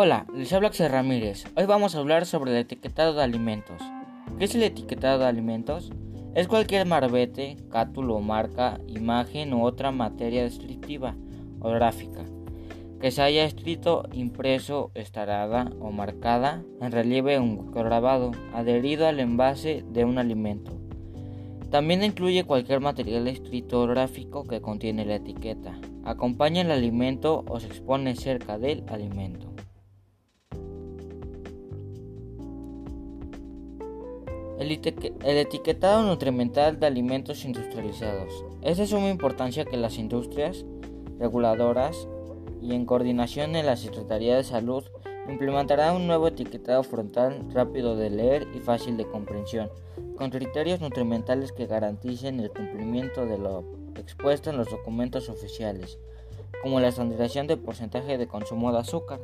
Hola, les habla Axel Ramírez. Hoy vamos a hablar sobre el etiquetado de alimentos. ¿Qué es el etiquetado de alimentos? Es cualquier marbete, cátulo, marca, imagen u otra materia descriptiva o gráfica que se haya escrito, impreso, estarada o marcada en relieve un grabado adherido al envase de un alimento. También incluye cualquier material escrito o gráfico que contiene la etiqueta, acompaña el alimento o se expone cerca del alimento. El, etiquetado nutrimental de alimentos industrializados. Es de suma importancia que las industrias reguladoras y en coordinación en la Secretaría de Salud implementarán un nuevo etiquetado frontal rápido de leer y fácil de comprensión, con criterios nutrimentales que garanticen el cumplimiento de lo expuesto en los documentos oficiales, como la estandarización del porcentaje de consumo de azúcar.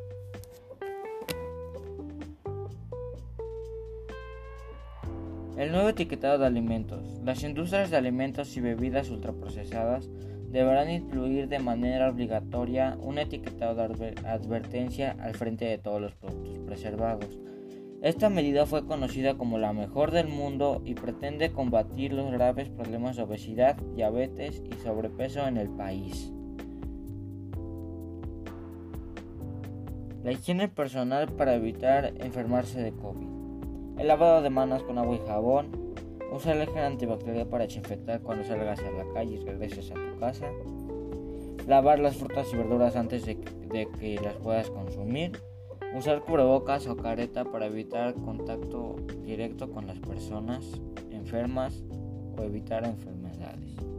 El nuevo etiquetado de alimentos. Las industrias de alimentos y bebidas ultraprocesadas deberán incluir de manera obligatoria un etiquetado de advertencia al frente de todos los productos preservados. Esta medida fue conocida como la mejor del mundo y pretende combatir los graves problemas de obesidad, diabetes y sobrepeso en el país. La higiene personal para evitar enfermarse de COVID. El lavado de manos con agua y jabón. Usar el gel antibacterial para desinfectar cuando salgas a la calle y regreses a tu casa. Lavar las frutas y verduras antes de, de que las puedas consumir. Usar cubrebocas o careta para evitar contacto directo con las personas enfermas o evitar enfermedades.